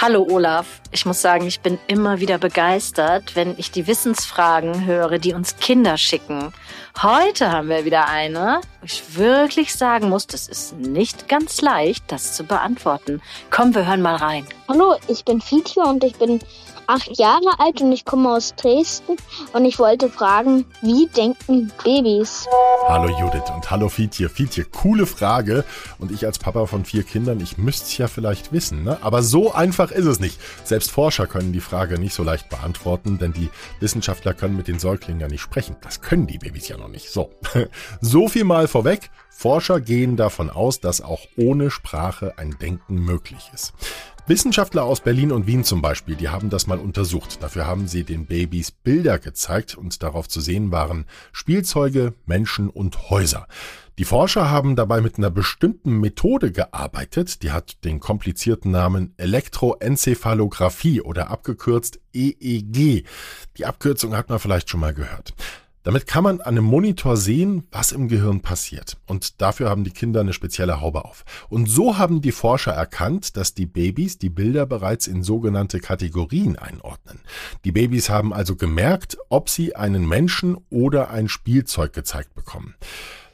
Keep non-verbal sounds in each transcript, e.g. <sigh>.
Hallo Olaf, ich muss sagen, ich bin immer wieder begeistert, wenn ich die Wissensfragen höre, die uns Kinder schicken. Heute haben wir wieder eine, wo ich wirklich sagen muss, das ist nicht ganz leicht, das zu beantworten. Komm, wir hören mal rein. Hallo, ich bin Fietje und ich bin acht Jahre alt und ich komme aus Dresden und ich wollte fragen, wie denken Babys? Hallo Judith und hallo Fietje. Fietje, coole Frage und ich als Papa von vier Kindern, ich müsste es ja vielleicht wissen, ne? aber so einfach ist es nicht. Selbst Forscher können die Frage nicht so leicht beantworten, denn die Wissenschaftler können mit den Säuglingen ja nicht sprechen. Das können die Babys ja noch nicht. So, <laughs> so viel mal vorweg. Forscher gehen davon aus, dass auch ohne Sprache ein Denken möglich ist. Wissenschaftler aus Berlin und Wien zum Beispiel, die haben das mal untersucht. Dafür haben sie den Babys Bilder gezeigt und darauf zu sehen waren Spielzeuge, Menschen und Häuser. Die Forscher haben dabei mit einer bestimmten Methode gearbeitet, die hat den komplizierten Namen Elektroenzephalographie oder abgekürzt EEG. Die Abkürzung hat man vielleicht schon mal gehört. Damit kann man an einem Monitor sehen, was im Gehirn passiert. Und dafür haben die Kinder eine spezielle Haube auf. Und so haben die Forscher erkannt, dass die Babys die Bilder bereits in sogenannte Kategorien einordnen. Die Babys haben also gemerkt, ob sie einen Menschen oder ein Spielzeug gezeigt bekommen.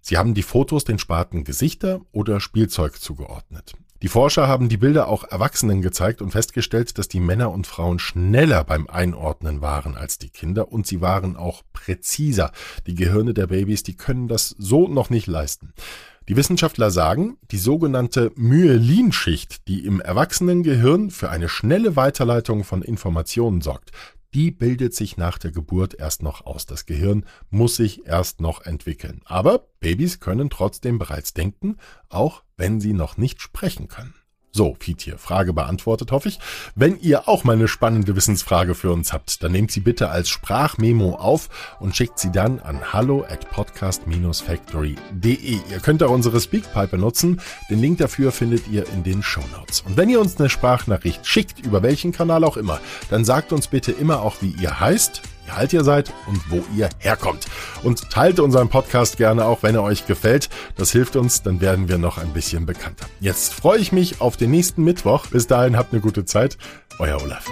Sie haben die Fotos den Sparten Gesichter oder Spielzeug zugeordnet. Die Forscher haben die Bilder auch Erwachsenen gezeigt und festgestellt, dass die Männer und Frauen schneller beim Einordnen waren als die Kinder und sie waren auch präziser. Die Gehirne der Babys, die können das so noch nicht leisten. Die Wissenschaftler sagen, die sogenannte Myelinschicht, die im Erwachsenengehirn für eine schnelle Weiterleitung von Informationen sorgt, die bildet sich nach der Geburt erst noch aus. Das Gehirn muss sich erst noch entwickeln. Aber Babys können trotzdem bereits denken, auch wenn sie noch nicht sprechen können. So, Fietje, Frage beantwortet, hoffe ich. Wenn ihr auch mal eine spannende Wissensfrage für uns habt, dann nehmt sie bitte als Sprachmemo auf und schickt sie dann an hallo at podcast-factory.de. Ihr könnt auch unsere Speakpipe benutzen. Den Link dafür findet ihr in den Show Notes. Und wenn ihr uns eine Sprachnachricht schickt, über welchen Kanal auch immer, dann sagt uns bitte immer auch, wie ihr heißt wie alt ihr seid und wo ihr herkommt. Und teilt unseren Podcast gerne auch, wenn er euch gefällt. Das hilft uns, dann werden wir noch ein bisschen bekannter. Jetzt freue ich mich auf den nächsten Mittwoch. Bis dahin habt eine gute Zeit. Euer Olaf.